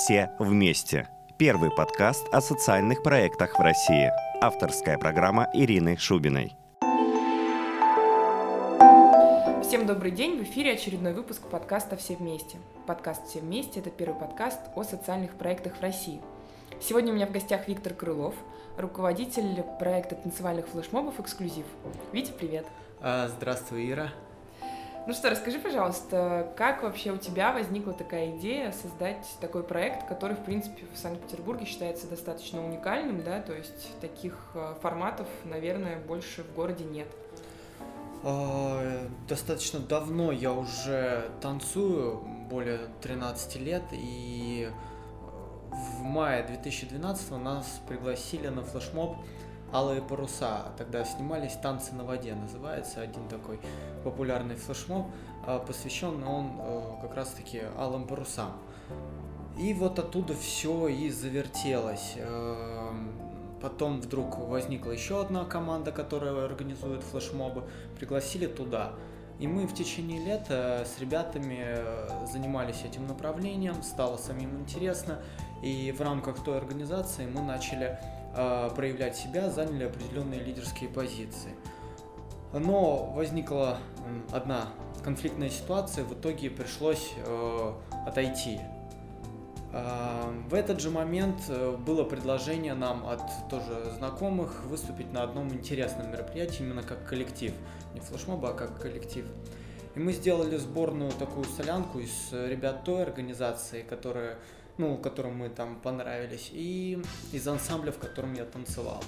«Все вместе». Первый подкаст о социальных проектах в России. Авторская программа Ирины Шубиной. Всем добрый день! В эфире очередной выпуск подкаста «Все вместе». Подкаст «Все вместе» — это первый подкаст о социальных проектах в России. Сегодня у меня в гостях Виктор Крылов, руководитель проекта танцевальных флешмобов «Эксклюзив». Витя, привет! А, здравствуй, Ира. Ну что, расскажи, пожалуйста, как вообще у тебя возникла такая идея создать такой проект, который, в принципе, в Санкт-Петербурге считается достаточно уникальным, да, то есть таких э, форматов, наверное, больше в городе нет. А, достаточно давно я уже танцую, более 13 лет, и э, в мае 2012 нас пригласили на флешмоб Алые паруса. Тогда снимались «Танцы на воде» называется, один такой популярный флешмоб, а, посвящен он э, как раз-таки алым парусам. И вот оттуда все и завертелось. Эм, потом вдруг возникла еще одна команда, которая организует флешмобы. Пригласили туда. И мы в течение лета с ребятами э, занимались этим направлением, стало самим интересно. И в рамках той организации мы начали э, проявлять себя, заняли определенные лидерские позиции. Но возникла одна конфликтная ситуация, в итоге пришлось э, отойти. Э, в этот же момент э, было предложение нам от тоже знакомых выступить на одном интересном мероприятии, именно как коллектив. Не флешмоба, а как коллектив. И мы сделали сборную такую солянку из ребят той организации, которая ну, которым мы там понравились, и из ансамбля, в котором я танцевал.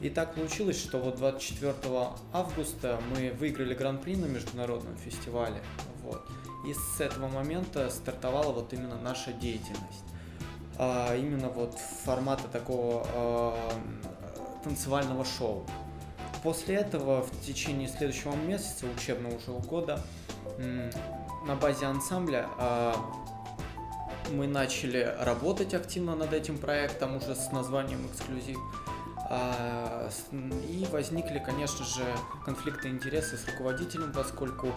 И так получилось, что вот 24 августа мы выиграли гран-при на международном фестивале. Вот. И с этого момента стартовала вот именно наша деятельность. А, именно вот формата такого а, танцевального шоу. После этого в течение следующего месяца, учебного уже года, на базе ансамбля а, мы начали работать активно над этим проектом уже с названием «Эксклюзив». А, и возникли, конечно же, конфликты интересов с руководителем, поскольку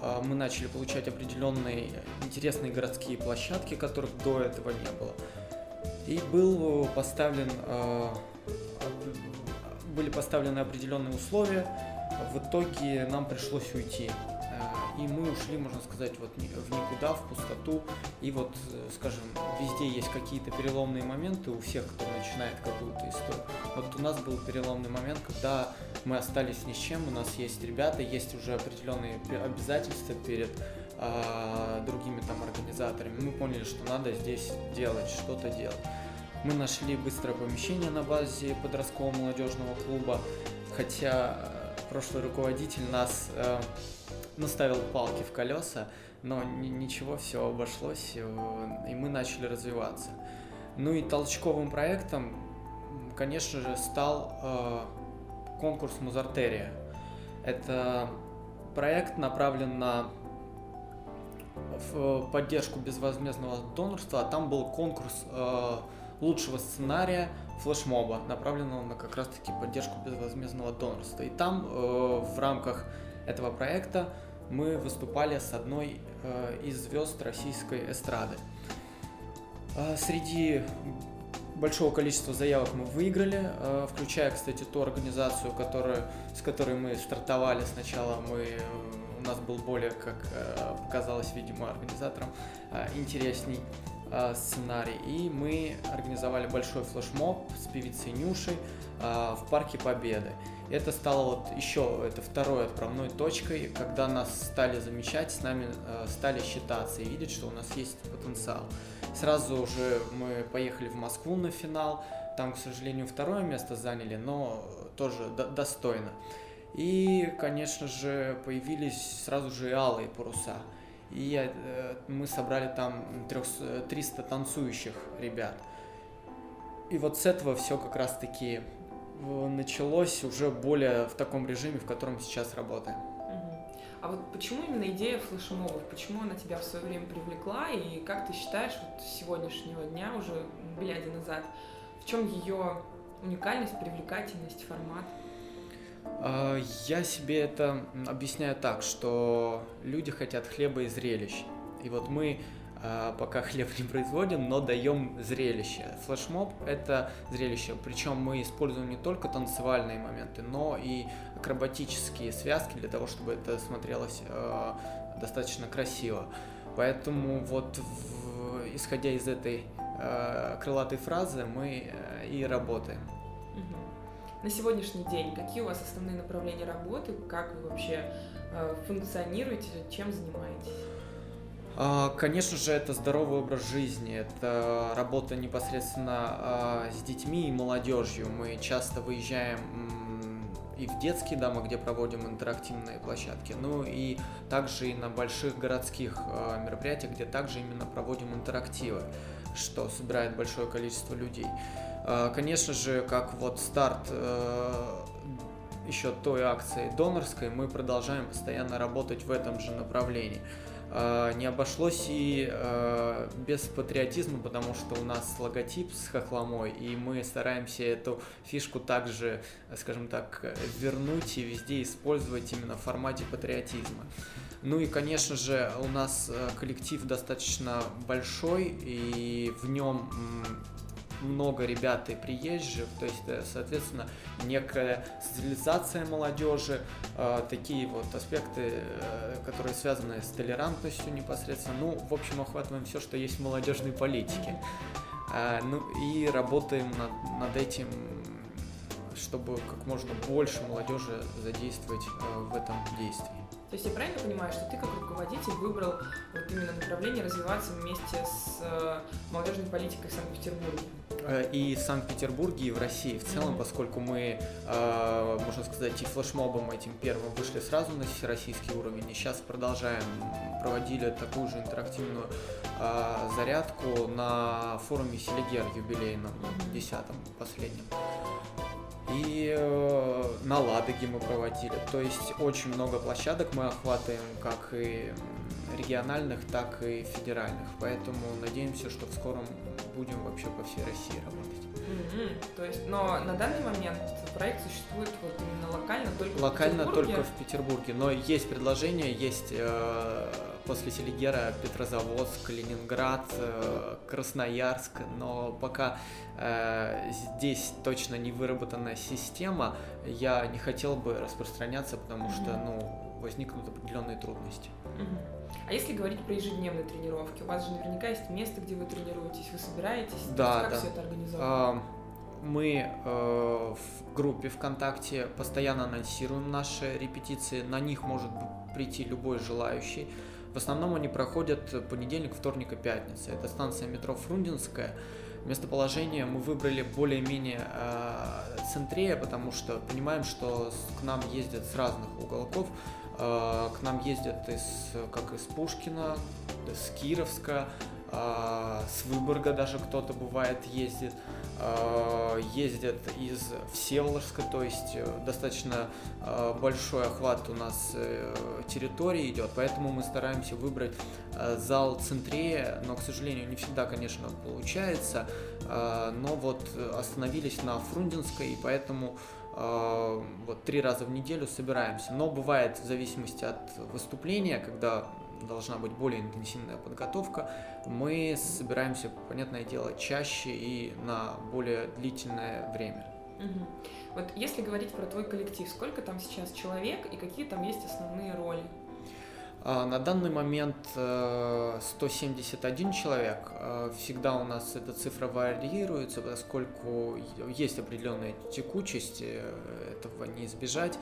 а, мы начали получать определенные интересные городские площадки, которых до этого не было. И был поставлен, а, были поставлены определенные условия. В итоге нам пришлось уйти и мы ушли, можно сказать, вот в никуда, в пустоту. И вот, э, скажем, везде есть какие-то переломные моменты у всех, кто начинает какую-то историю. Вот у нас был переломный момент, когда мы остались ни с чем, у нас есть ребята, есть уже определенные обязательства перед а, другими там организаторами. Мы поняли, что надо здесь делать, что-то делать. Мы нашли быстрое помещение на базе подросткового молодежного клуба, хотя э, прошлый руководитель нас э, наставил палки в колеса, но ничего, все обошлось, и мы начали развиваться. Ну и толчковым проектом, конечно же, стал э, конкурс Музартерия. Это проект направлен на в поддержку безвозмездного донорства, а там был конкурс э, лучшего сценария флешмоба, направленного на как раз-таки поддержку безвозмездного донорства. И там э, в рамках этого проекта мы выступали с одной э, из звезд российской эстрады. А среди большого количества заявок мы выиграли, э, включая, кстати, ту организацию, которую, с которой мы стартовали. Сначала мы, у нас был более, как э, показалось, видимо, организатором интересней сценарий. И мы организовали большой флешмоб с певицей Нюшей в Парке Победы. Это стало вот еще, это второй отправной точкой, когда нас стали замечать, с нами э, стали считаться и видеть, что у нас есть потенциал. Сразу же мы поехали в Москву на финал, там, к сожалению, второе место заняли, но тоже до достойно. И, конечно же, появились сразу же алые паруса. И э, мы собрали там 300 танцующих ребят. И вот с этого все как раз-таки началось уже более в таком режиме, в котором сейчас работаем. А вот почему именно идея флешмобов? Почему она тебя в свое время привлекла? И как ты считаешь, вот с сегодняшнего дня, уже глядя назад, в чем ее уникальность, привлекательность, формат? А, я себе это объясняю так, что люди хотят хлеба и зрелищ. И вот мы пока хлеб не производим, но даем зрелище. Флешмоб – это зрелище, причем мы используем не только танцевальные моменты, но и акробатические связки для того, чтобы это смотрелось э, достаточно красиво. Поэтому вот в, исходя из этой э, крылатой фразы мы э, и работаем. На сегодняшний день какие у вас основные направления работы, как вы вообще э, функционируете, чем занимаетесь? А, конечно же, это здоровый образ жизни, это работа непосредственно а, с детьми и молодежью. Мы часто выезжаем и в детские дома, где проводим интерактивные площадки, ну и также и на больших городских э, мероприятиях, где также именно проводим интерактивы, что собирает большое количество людей. Конечно же, как вот старт э, еще той акции донорской, мы продолжаем постоянно работать в этом же направлении. А, не обошлось и а, без патриотизма, потому что у нас логотип с хохломой, и мы стараемся эту фишку также, скажем так, вернуть и везде использовать именно в формате патриотизма. Ну и, конечно же, у нас а, коллектив достаточно большой, и в нем много ребят и приезжих, то есть, э, соответственно, некая социализация молодежи, э, такие вот аспекты, э, которые связаны с толерантностью непосредственно. Ну, в общем, охватываем все, что есть в молодежной политике. Ну и работаем над, над этим чтобы как можно больше молодежи задействовать в этом действии. То есть я правильно понимаю, что ты как руководитель выбрал вот именно направление развиваться вместе с э, молодежной политикой в Санкт-Петербурге? Э, и в Санкт-Петербурге, и в России в целом, mm-hmm. поскольку мы, э, можно сказать, и флешмобом этим первым вышли сразу на всероссийский уровень, и сейчас продолжаем, проводили такую же интерактивную зарядку на форуме Селигер юбилейном, десятом, последнем. И э, на Ладоге мы проводили. То есть очень много площадок мы охватываем, как и региональных, так и федеральных. Поэтому надеемся, что в скором будем вообще по всей России работать. Mm-hmm. То есть, но на данный момент проект существует вот именно локально только локально в Петербурге? только в Петербурге, но есть предложение, есть э, после Селигера Петрозаводск, Ленинград, э, Красноярск, но пока э, здесь точно не выработана система, я не хотел бы распространяться, потому mm-hmm. что ну возникнут определенные трудности. А если говорить про ежедневные тренировки, у вас же наверняка есть место, где вы тренируетесь, вы собираетесь? Да, как да. все это организовано? А, мы э, в группе ВКонтакте постоянно анонсируем наши репетиции, на них может прийти любой желающий. В основном они проходят понедельник, вторник и пятница. Это станция метро Фрунзенская. Местоположение мы выбрали более-менее э, центре, потому что понимаем, что к нам ездят с разных уголков. Э, к нам ездят из, как из Пушкина, с Кировска, э, с Выборга даже кто-то бывает ездит. Э, ездят из Всеволожска, то есть достаточно большой охват у нас территории идет, поэтому мы стараемся выбрать зал центре, но, к сожалению, не всегда, конечно, получается, но вот остановились на Фрунзенской, и поэтому вот три раза в неделю собираемся. Но бывает в зависимости от выступления, когда должна быть более интенсивная подготовка, мы собираемся, понятное дело, чаще и на более длительное время. Угу. Вот если говорить про твой коллектив, сколько там сейчас человек и какие там есть основные роли? А, на данный момент 171 э, человек. А, всегда у нас эта цифра варьируется, поскольку есть определенная текучесть, э, этого не избежать.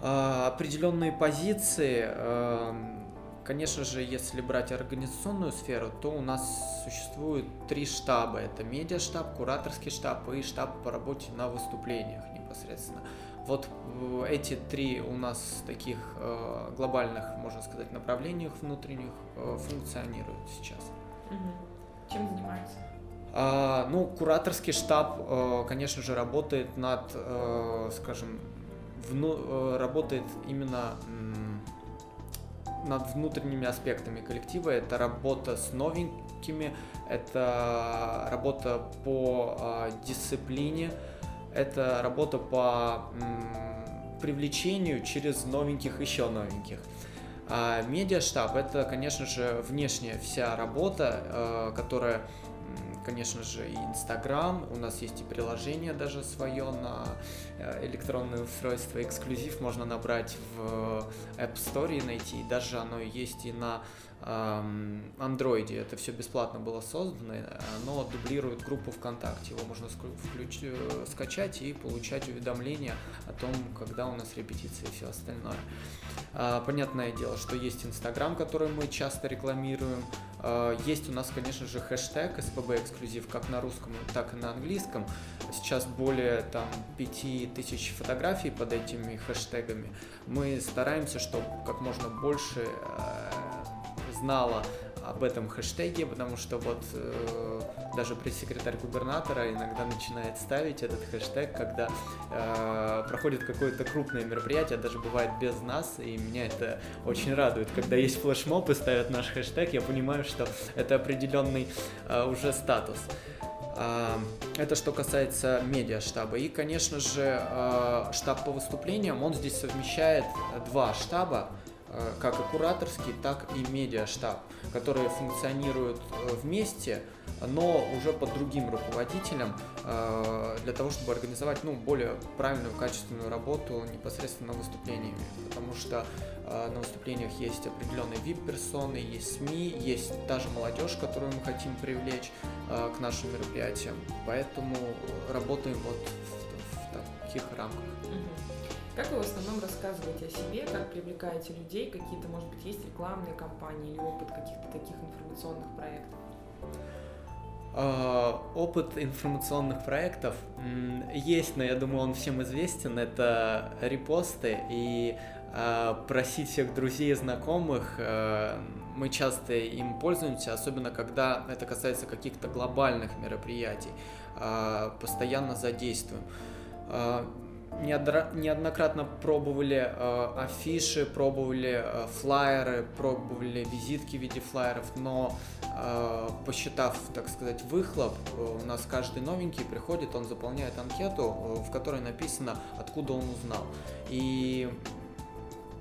А, определенные позиции, конечно же, если брать организационную сферу, то у нас существует три штаба. Это медиаштаб, кураторский штаб и штаб по работе на выступлениях непосредственно. Вот э, эти три у нас таких э, глобальных, можно сказать, направлениях внутренних э, функционируют сейчас. Угу. Чем занимаются? А, ну, кураторский штаб, э, конечно же, работает над, э, скажем, вну, э, работает именно над внутренними аспектами коллектива. Это работа с новенькими, это работа по дисциплине, это работа по привлечению через новеньких еще новеньких. А медиаштаб это, конечно же, внешняя вся работа, э, которая конечно же, и Инстаграм, у нас есть и приложение даже свое на э, электронное устройство, эксклюзив можно набрать в App Store и найти, даже оно есть и на андроиде. Это все бесплатно было создано, оно дублирует группу ВКонтакте. Его можно включ... Э, скачать и получать уведомления о том, когда у нас репетиции и все остальное. А, понятное дело, что есть Инстаграм, который мы часто рекламируем. А, есть у нас, конечно же, хэштег SPB эксклюзив как на русском, так и на английском. Сейчас более там 5000 фотографий под этими хэштегами. Мы стараемся, чтобы как можно больше э, знала об этом хэштеге, потому что вот э, даже пресс-секретарь губернатора иногда начинает ставить этот хэштег, когда э, проходит какое-то крупное мероприятие, даже бывает без нас, и меня это очень радует. Когда есть флешмоб и ставят наш хэштег, я понимаю, что это определенный э, уже статус. Э, это что касается медиа-штаба. И, конечно же, э, штаб по выступлениям, он здесь совмещает два штаба. Э, как и кураторский, так и медиаштаб, которые функционируют э, вместе, но уже под другим руководителем э, для того, чтобы организовать ну, более правильную, качественную работу непосредственно выступлениями. Потому что на выступлениях есть определенные VIP-персоны, есть СМИ, есть та же молодежь, которую мы хотим привлечь к нашим мероприятиям. Поэтому работаем вот в таких рамках. Как вы в основном рассказываете о себе, как привлекаете людей, какие-то, может быть, есть рекламные кампании или опыт каких-то таких информационных проектов? А, опыт информационных проектов есть, но я думаю, он всем известен. Это репосты и а, просить всех друзей и знакомых. А, мы часто им пользуемся, особенно когда это касается каких-то глобальных мероприятий. Постоянно задействуем неоднократно пробовали э, афиши, пробовали э, флайеры, пробовали визитки в виде флайеров, но э, посчитав, так сказать, выхлоп, э, у нас каждый новенький приходит, он заполняет анкету, э, в которой написано, откуда он узнал. И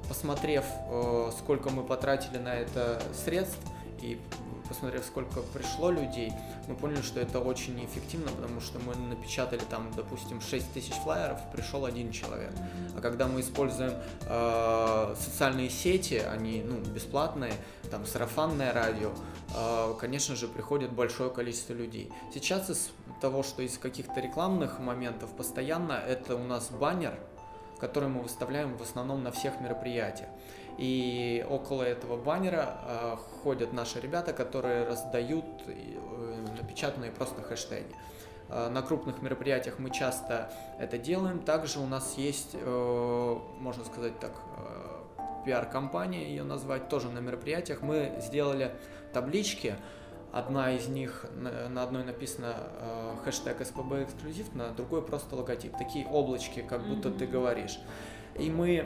посмотрев, э, сколько мы потратили на это средств, и посмотрев, сколько пришло людей, мы поняли, что это очень неэффективно, потому что мы напечатали там, допустим, 6 тысяч флайеров, пришел один человек. А когда мы используем э, социальные сети, они ну, бесплатные, там сарафанное радио, э, конечно же, приходит большое количество людей. Сейчас из того, что из каких-то рекламных моментов постоянно, это у нас баннер, который мы выставляем в основном на всех мероприятиях. И около этого баннера э, ходят наши ребята, которые раздают э, напечатанные просто хэштеги. Э, на крупных мероприятиях мы часто это делаем. Также у нас есть, э, можно сказать так, э, пиар-компания ее назвать, тоже на мероприятиях. Мы сделали таблички, Одна из них, на одной написано э, хэштег СПБ эксклюзив, на другой просто логотип. Такие облачки, как будто mm-hmm. ты говоришь. И мы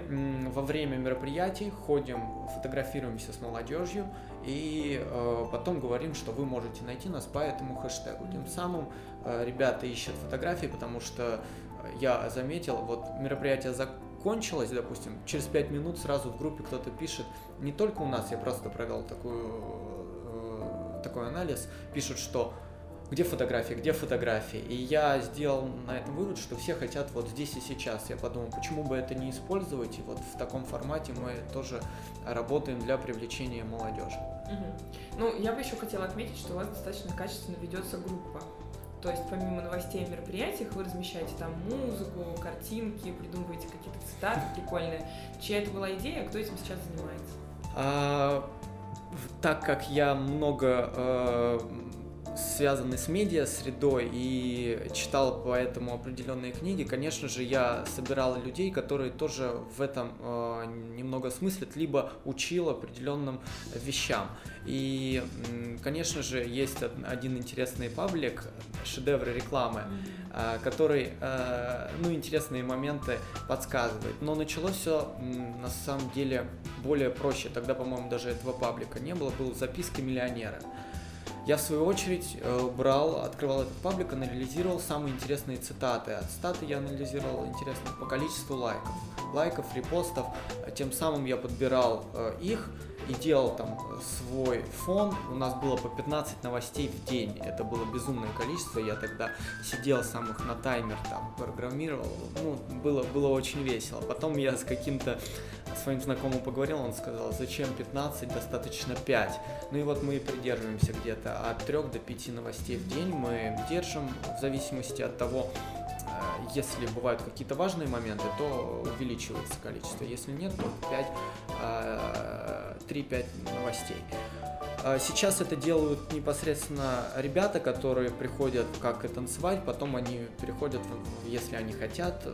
во время мероприятий ходим, фотографируемся с молодежью и э, потом говорим, что вы можете найти нас по этому хэштегу. Тем самым э, ребята ищут фотографии, потому что я заметил, вот мероприятие закончилось, допустим, через пять минут сразу в группе кто-то пишет, не только у нас, я просто провел такую, э, такой анализ, пишут, что где фотографии, где фотографии. И я сделал на этом вывод, что все хотят вот здесь и сейчас. Я подумал, почему бы это не использовать, и вот в таком формате мы тоже работаем для привлечения молодежи. Угу. Ну, я бы еще хотела отметить, что у вас достаточно качественно ведется группа. То есть помимо новостей о мероприятиях вы размещаете там музыку, картинки, придумываете какие-то цитаты прикольные. Чья это была идея, кто этим сейчас занимается? А, так как я много э, связанный с медиа средой и читал поэтому определенные книги, конечно же, я собирал людей, которые тоже в этом э, немного смыслят, либо учил определенным вещам. И, конечно же, есть один интересный паблик, шедевры рекламы, э, который, э, ну, интересные моменты подсказывает. Но началось все на самом деле более проще. Тогда, по-моему, даже этого паблика не было, был записки миллионера. Я, в свою очередь, э, брал, открывал этот паблик, анализировал самые интересные цитаты. От цитаты я анализировал интересные по количеству лайков. Лайков, репостов. Тем самым я подбирал э, их и делал там свой фон. У нас было по 15 новостей в день. Это было безумное количество. Я тогда сидел сам их на таймер там программировал. Ну, было, было очень весело. Потом я с каким-то своим знакомым поговорил, он сказал, зачем 15, достаточно 5. Ну и вот мы придерживаемся где-то от 3 до 5 новостей в день. Мы держим в зависимости от того, э, если бывают какие-то важные моменты, то увеличивается количество. Если нет, то 5, 3-5 э, новостей. Э, сейчас это делают непосредственно ребята, которые приходят как и танцевать, потом они переходят, если они хотят,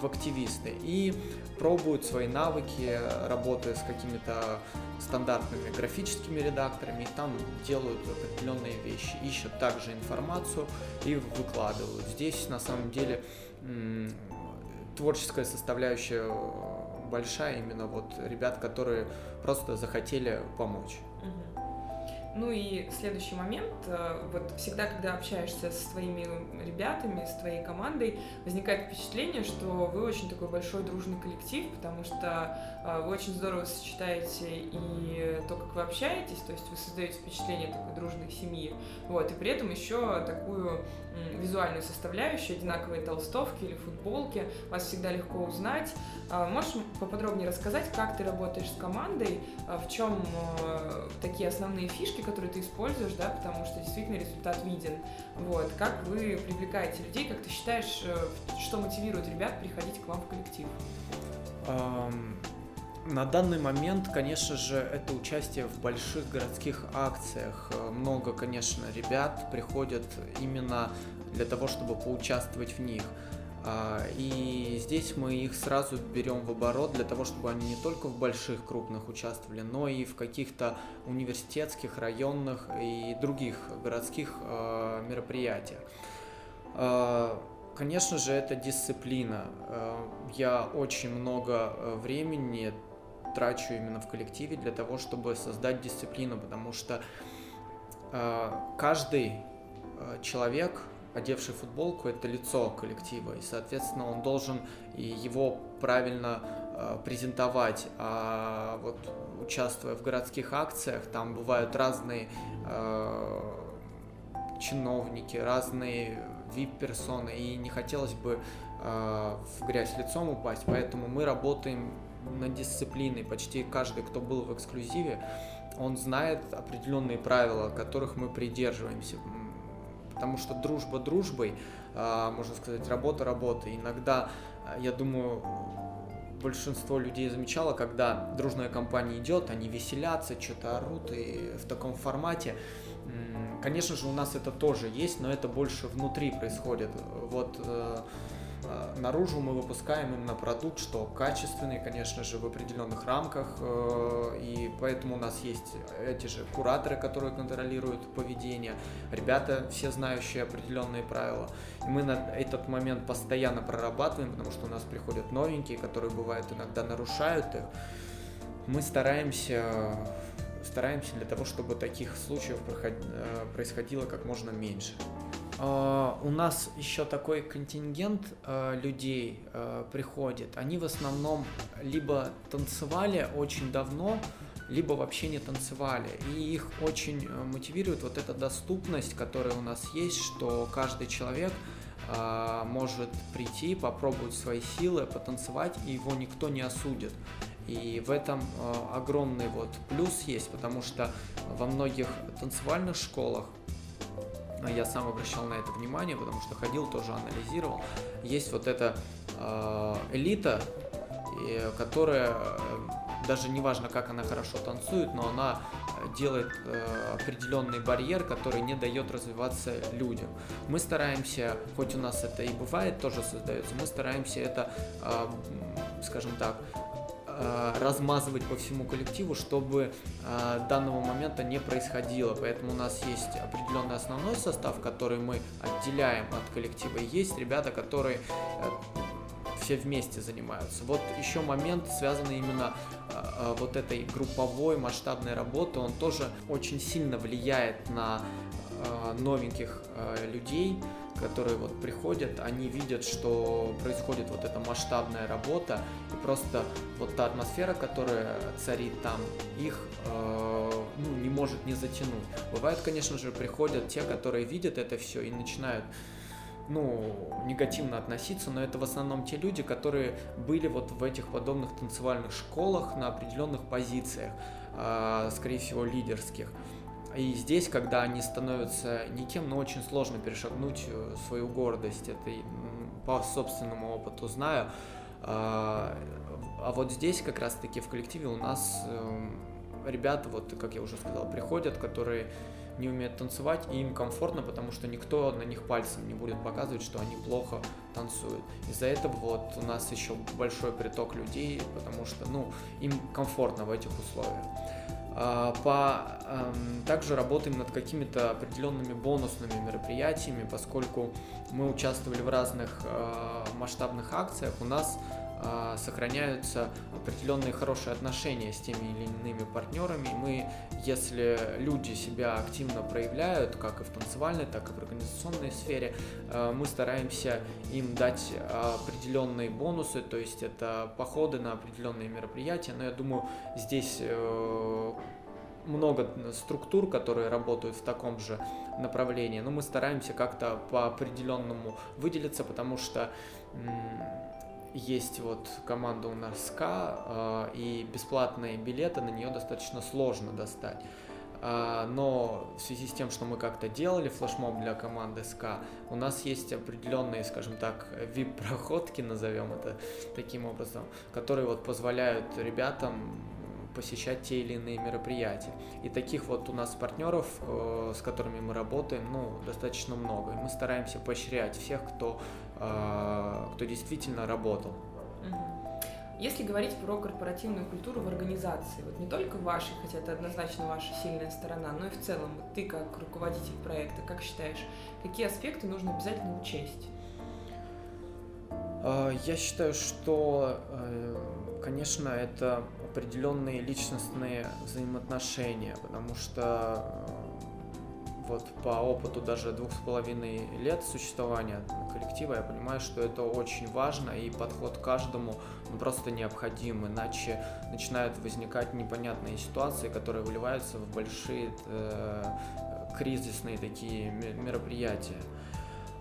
в активисты и пробуют свои навыки, работая с какими-то стандартными графическими редакторами, и там делают определенные вещи, ищут также информацию и выкладывают. Здесь на самом деле творческая составляющая большая именно вот ребят, которые просто захотели помочь. Ну и следующий момент, э, вот всегда, когда общаешься с твоими ребятами, с твоей командой, возникает впечатление, что вы очень такой большой дружный коллектив, потому что э, вы очень здорово сочетаете и то, как вы общаетесь, то есть вы создаете впечатление такой дружной семьи, вот, и при этом еще такую визуальную составляющую, одинаковые толстовки или футболки, вас всегда легко узнать. А, можешь поподробнее рассказать, как ты работаешь с командой, а, в чем э, такие основные фишки, которые ты используешь, да, потому что действительно результат виден. Вот, как вы привлекаете людей, как ты считаешь, э, что мотивирует ребят приходить к вам в коллектив? На данный момент, конечно же, это участие в больших городских акциях. Много, конечно, ребят приходят именно для того, чтобы поучаствовать в них. А, и здесь мы их сразу берем в оборот для того, чтобы они не только в больших крупных участвовали, но и в каких-то университетских, районных и других городских а, мероприятиях. А, конечно же, это дисциплина. Я очень много времени трачу именно в коллективе для того, чтобы создать дисциплину, потому что э, каждый э, человек, одевший футболку, это лицо коллектива, и, соответственно, он должен его правильно э, презентовать. А вот участвуя в городских акциях, там бывают разные э, чиновники, разные VIP-персоны, и не хотелось бы э, в грязь лицом упасть, поэтому мы работаем над дисциплиной. Почти каждый, кто был в эксклюзиве, он знает определенные правила, которых мы придерживаемся. Потому что дружба дружбой, а, можно сказать, работа работой. Иногда, а, я думаю, большинство людей замечало, когда дружная компания идет, они веселятся, что-то орут и в таком формате. Конечно же, у нас это тоже есть, но это больше внутри происходит. Вот Э, наружу мы выпускаем именно продукт, что качественный, конечно же, в определенных рамках, э, и поэтому у нас есть эти же кураторы, которые контролируют поведение, ребята, все знающие определенные правила. И мы на этот момент постоянно прорабатываем, потому что у нас приходят новенькие, которые бывают иногда нарушают их. Мы стараемся стараемся для того, чтобы таких случаев э, происходило как можно меньше. Uh, у нас еще такой контингент uh, людей uh, приходит. Они в основном либо танцевали очень давно, либо вообще не танцевали. И их очень мотивирует вот эта доступность, которая у нас есть, что каждый человек может прийти, попробовать свои силы, потанцевать, и его никто не осудит. И в этом огромный вот плюс есть, потому что во многих танцевальных школах я сам обращал на это внимание, потому что ходил, тоже анализировал. Есть вот эта э, элита, которая э, даже не важно, как она хорошо танцует, но она делает э, определенный барьер, который не дает развиваться людям. Мы стараемся, хоть у нас это и бывает, тоже создается, мы стараемся это, э, скажем так, Э, размазывать по всему коллективу, чтобы э, данного момента не происходило. Поэтому у нас есть определенный основной состав, который мы отделяем от коллектива. Есть ребята, которые э, все вместе занимаются. Вот еще момент, связанный именно э, вот этой групповой масштабной работы, он тоже очень сильно влияет на э, новеньких людей, которые вот приходят, они видят, что происходит вот эта масштабная работа, и просто вот та атмосфера, которая царит там, их э, ну, не может не затянуть. Бывают, конечно же, приходят те, которые видят это все и начинают ну, негативно относиться, но это в основном те люди, которые были вот в этих подобных танцевальных школах на определенных позициях, э, скорее всего, лидерских. И здесь, когда они становятся никем, но очень сложно перешагнуть э, свою гордость. Это по собственному опыту знаю. А, а вот здесь как раз-таки в коллективе у нас эм, ребята, вот как я уже сказал, приходят, которые не умеют танцевать, и им комфортно, потому что никто на них пальцем не будет показывать, что они плохо танцуют. Из-за этого вот у нас еще большой приток людей, потому что, ну, им комфортно в этих условиях. А, по, также работаем над какими-то определенными бонусными мероприятиями, поскольку мы участвовали в разных а, масштабных акциях, у нас сохраняются определенные хорошие отношения с теми или иными партнерами. Мы, если люди себя активно проявляют, как и в танцевальной, так и в организационной сфере, а, мы стараемся им дать определенные бонусы, то есть это походы на определенные мероприятия. Но я думаю, здесь э, много структур, которые работают в таком же направлении, но мы стараемся как-то по определенному выделиться, потому что есть вот команда у нас СКА, э, и бесплатные билеты на нее достаточно сложно достать. А, но в связи с тем, что мы как-то делали флешмоб для команды СКА, у нас есть определенные, скажем так, VIP-проходки, назовем это таким образом, которые вот позволяют ребятам посещать те или иные мероприятия. И таких вот у нас партнеров, э, с которыми мы работаем, ну, достаточно много. И мы стараемся поощрять всех, кто, э, кто действительно работал. Если говорить про корпоративную культуру в организации, вот не только вашей, хотя это однозначно ваша сильная сторона, но и в целом, вот ты как руководитель проекта, как считаешь, какие аспекты нужно обязательно учесть? Э, я считаю, что, конечно, это определенные личностные взаимоотношения, потому что э, вот по опыту даже двух с половиной лет существования коллектива я понимаю, что это очень важно и подход к каждому ну, просто необходим, иначе начинают возникать непонятные ситуации, которые выливаются в большие э, кризисные такие мероприятия.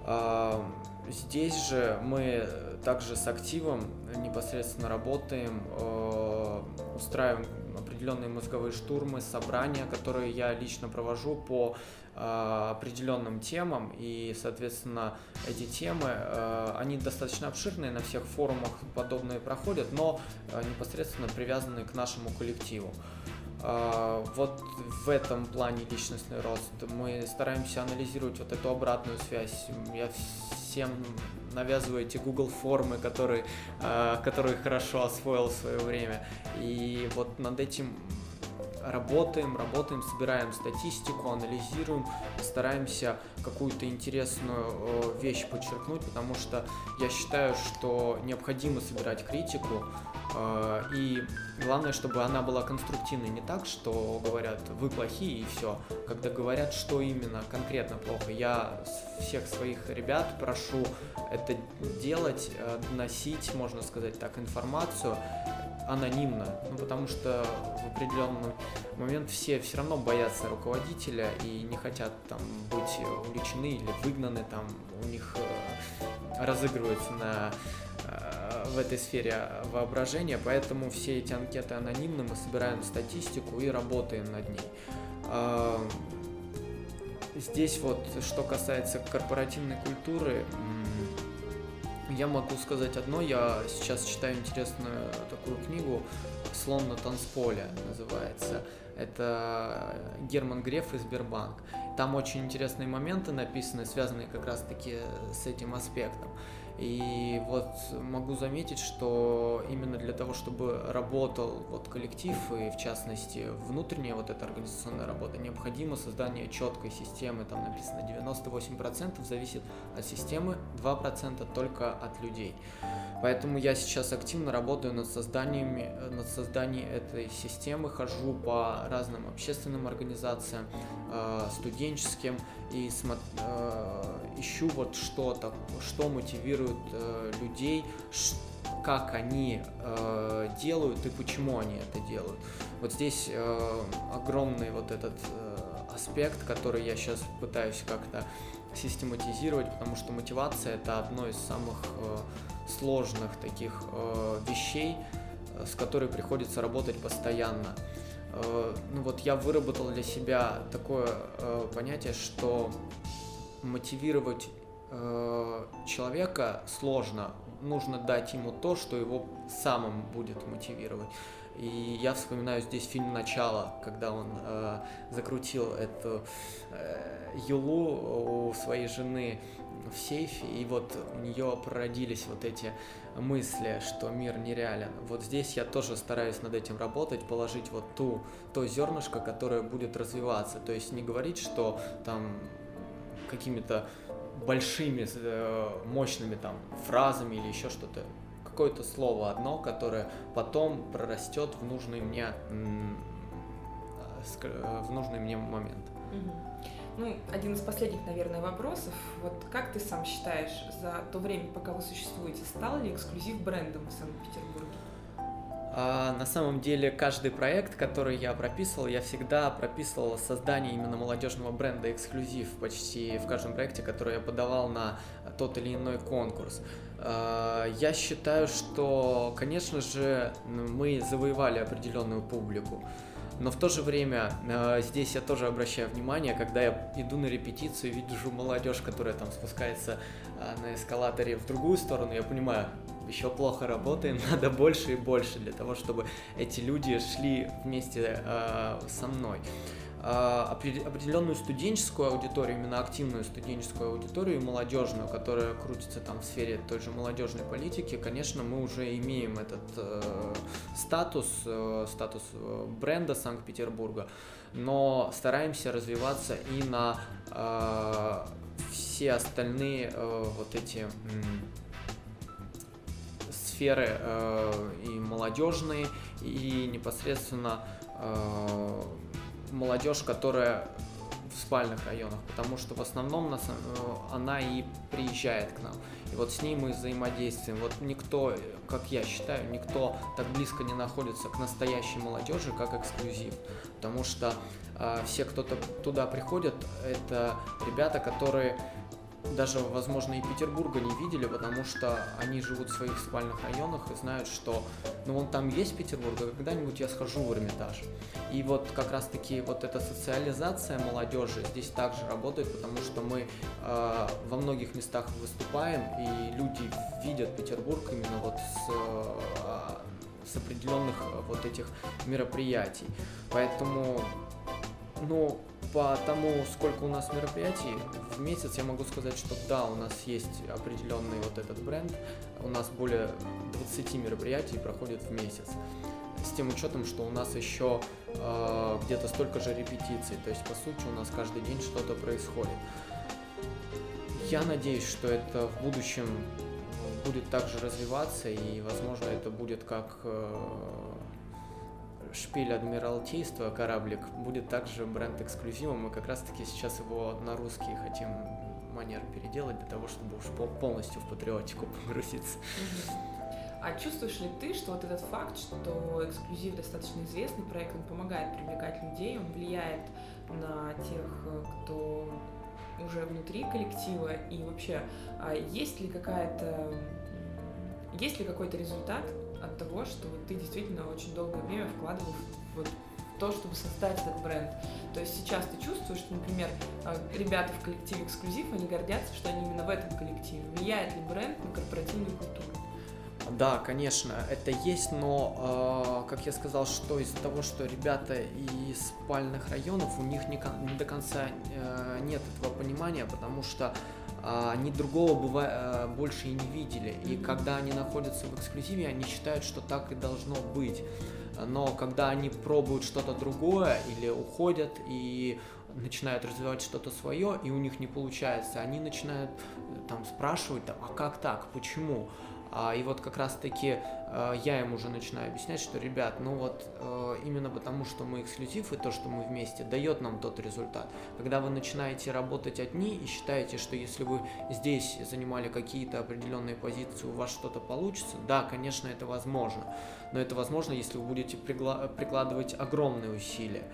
Э, здесь же мы также с активом непосредственно работаем, э, устраиваем определенные мозговые штурмы, собрания, которые я лично провожу по э, определенным темам, и, соответственно, эти темы, э, они достаточно обширные, на всех форумах подобные проходят, но непосредственно привязаны к нашему коллективу. Вот в этом плане личностный рост мы стараемся анализировать вот эту обратную связь. Я всем навязываете Google формы, которые, э, которые хорошо освоил в свое время. И вот над этим работаем, работаем, собираем статистику, анализируем, стараемся какую-то интересную э, вещь подчеркнуть, потому что я считаю, что необходимо собирать критику, э, и главное, чтобы она была конструктивной, не так, что говорят вы плохие и все, когда говорят, что именно конкретно плохо. Я всех своих ребят прошу это делать, э, доносить, можно сказать так, информацию, анонимно, ну, потому что в определенный момент все все равно боятся руководителя и не хотят там быть увлечены или выгнаны, там у них э, разыгрывается на э, в этой сфере воображения, поэтому все эти анкеты анонимны, мы собираем статистику и работаем над ней. А, здесь вот, что касается корпоративной культуры, я могу сказать одно, я сейчас читаю интересную такую книгу «Слон на танцполе» называется. Это Герман Греф из Сбербанк. Там очень интересные моменты написаны, связанные как раз-таки с этим аспектом. И вот могу заметить, что именно для того, чтобы работал вот коллектив и в частности внутренняя вот эта организационная работа, необходимо создание четкой системы. Там написано 98% зависит от системы, 2% только от людей. Поэтому я сейчас активно работаю над созданием, над созданием этой системы, хожу по разным общественным организациям, э, студенческим и э, ищу вот что-то, что мотивирует э, людей, как они делают и почему они это делают. Вот здесь огромный вот этот аспект, который я сейчас пытаюсь как-то систематизировать, потому что мотивация это одно из самых сложных таких э, вещей, э, с которой приходится работать постоянно. Э, ну вот я выработал для себя такое э, понятие, что мотивировать э, человека сложно. Нужно дать ему то, что его самым будет мотивировать. И я вспоминаю здесь фильм «Начало», когда он э, закрутил эту э, юлу у своей жены в сейфе, и вот у нее прородились вот эти мысли, что мир нереален. Вот здесь я тоже стараюсь над этим работать, положить вот ту, то зернышко, которое будет развиваться. То есть не говорить, что там какими-то большими, э, мощными там фразами или еще что-то. Какое-то слово одно, которое потом прорастет в нужный мне в нужный мне момент. Ну, один из последних, наверное, вопросов. Вот как ты сам считаешь, за то время, пока вы существуете, стал ли эксклюзив брендом в Санкт-Петербурге? А, на самом деле, каждый проект, который я прописывал, я всегда прописывал создание именно молодежного бренда эксклюзив почти в каждом проекте, который я подавал на тот или иной конкурс. А, я считаю, что, конечно же, мы завоевали определенную публику. Но в то же время э, здесь я тоже обращаю внимание, когда я иду на репетицию и вижу молодежь, которая там спускается э, на эскалаторе в другую сторону, я понимаю, еще плохо работаем, надо больше и больше для того, чтобы эти люди шли вместе э, со мной. А, определенную студенческую аудиторию, именно активную студенческую аудиторию молодежную, которая крутится там в сфере той же молодежной политики, конечно, мы уже имеем этот э, статус, э, статус э, бренда Санкт-Петербурга, но стараемся развиваться и на э, все остальные э, вот эти э, сферы э, и молодежные, и непосредственно э, молодежь, которая в спальных районах, потому что в основном нас, э, она и приезжает к нам. И вот с ней мы взаимодействуем. Вот никто, как я считаю, никто так близко не находится к настоящей молодежи, как эксклюзив. Потому что э, все, кто туда приходят, это ребята, которые даже, возможно, и Петербурга не видели, потому что они живут в своих спальных районах и знают, что, ну, вон там есть Петербург, а когда-нибудь я схожу в Эрмитаж. И вот как раз-таки вот эта социализация молодежи здесь также работает, потому что мы э, во многих местах выступаем, и люди видят Петербург именно вот с, э, с определенных вот этих мероприятий. Поэтому, ну, по тому, сколько у нас мероприятий в месяц, я могу сказать, что да, у нас есть определенный вот этот бренд. У нас более 20 мероприятий проходит в месяц. С тем учетом, что у нас еще э, где-то столько же репетиций. То есть, по сути, у нас каждый день что-то происходит. Я надеюсь, что это в будущем будет также развиваться, и, возможно, это будет как э, шпиль Адмиралтейства, кораблик, будет также бренд-эксклюзивом. Мы как раз-таки сейчас его на русский хотим манер переделать для того, чтобы уж полностью в патриотику погрузиться. А чувствуешь ли ты, что вот этот факт, что эксклюзив достаточно известный проект, он помогает привлекать людей, он влияет на тех, кто уже внутри коллектива, и вообще, а есть ли какая-то, есть ли какой-то результат, от того, что вот ты действительно очень долгое время вкладывал вот, в то, чтобы создать этот бренд. То есть сейчас ты чувствуешь, что, например, а, ребята в коллективе эксклюзив, они гордятся, что они именно в этом коллективе. Влияет ли бренд на корпоративную культуру? Да, конечно, это есть, но, э, как я сказал, что из-за того, что ребята из спальных районов, у них не, не до конца э, нет этого понимания, потому что э, они другого бывает, э, больше и не видели. И когда они находятся в эксклюзиве, они считают, что так и должно быть. Но когда они пробуют что-то другое или уходят и начинают развивать что-то свое, и у них не получается, они начинают э, там спрашивать, там, а как так, почему? А, и вот как раз-таки э, я им уже начинаю объяснять, что, ребят, ну вот э, именно потому, что мы эксклюзив и то, что мы вместе, дает нам тот результат. Когда вы начинаете работать одни и считаете, что если вы здесь занимали какие-то определенные позиции, у вас что-то получится, да, конечно, это возможно. Но это возможно, если вы будете прикладывать огромные усилия.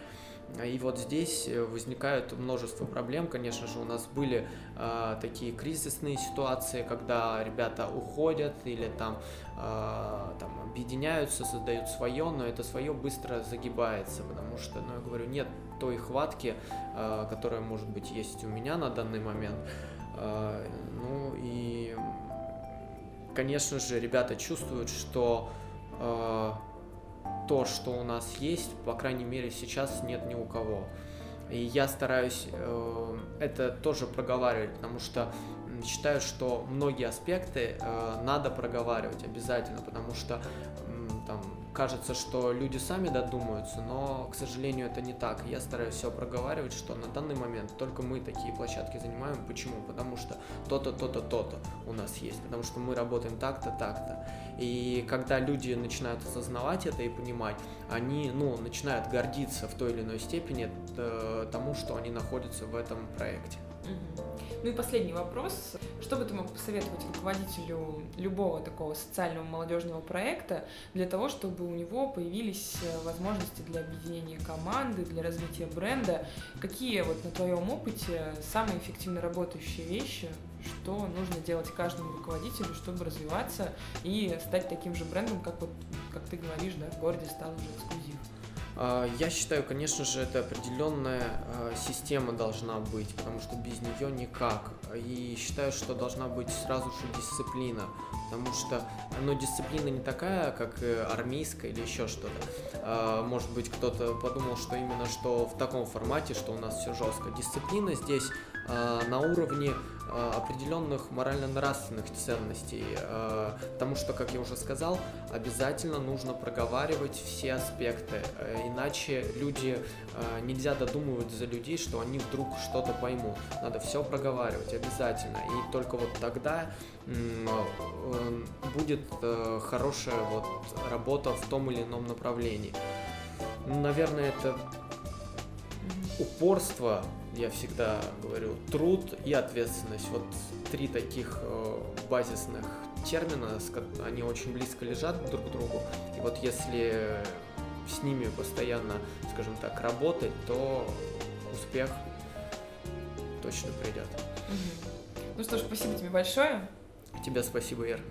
И вот здесь э, возникают множество проблем. Конечно же, у нас были э, такие кризисные ситуации, когда ребята уходят или там, э, там объединяются, создают свое, но это свое быстро загибается, потому что, ну, я говорю, нет той хватки, э, которая, может быть, есть у меня на данный момент. Э, ну и, конечно же, ребята чувствуют, что э, то, что у нас есть, по крайней мере, сейчас нет ни у кого. И я стараюсь э, это тоже проговаривать, потому что считаю, что многие аспекты э, надо проговаривать обязательно, потому что э, там кажется, что люди сами додумаются, но, к сожалению, это не так. Я стараюсь все проговаривать, что на данный момент только мы такие площадки занимаем. Почему? Потому что то-то, то-то, то-то у нас есть, потому что мы работаем так-то, так-то. И когда люди начинают осознавать это и понимать, они ну, начинают гордиться в той или иной степени э, тому, что они находятся в этом проекте. Ну и последний вопрос. Что бы ты мог посоветовать руководителю любого такого социального молодежного проекта для того, чтобы у него появились э, возможности для объединения команды, для развития бренда? Какие вот на твоем опыте самые эффективно работающие вещи, что нужно делать каждому руководителю, чтобы развиваться и стать таким же брендом, как вот, как ты говоришь, да, в городе стал уже эксклюзив? А, я считаю, конечно же, это определенная а, система должна быть, потому что без нее никак. И считаю, что должна быть сразу же дисциплина, потому что ну, дисциплина не такая, как армейская или еще что-то. А, может быть, кто-то подумал, что именно что в таком формате, что у нас все жестко. Дисциплина здесь на уровне Э, определенных морально-нравственных ценностей, э, потому что, как я уже сказал, обязательно нужно проговаривать все аспекты, э, иначе люди, нельзя додумывать за людей, что они вдруг что-то поймут, надо все проговаривать обязательно, и только вот тогда будет хорошая вот работа в том или ином направлении. Наверное, это упорство я всегда говорю, труд и ответственность. Вот три таких э, базисных термина, они очень близко лежат друг к другу. И вот если с ними постоянно, скажем так, работать, то успех точно придет. Ну что ж, спасибо тебе большое. Тебе спасибо, Ир.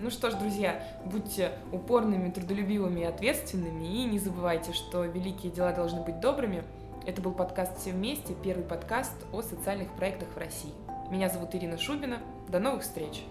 Ну что ж, друзья, будьте упорными, трудолюбивыми и ответственными, и не забывайте, что великие дела должны быть добрыми. Это был подкаст «Все вместе», первый подкаст о социальных проектах в России. Меня зовут Ирина Шубина. До новых встреч!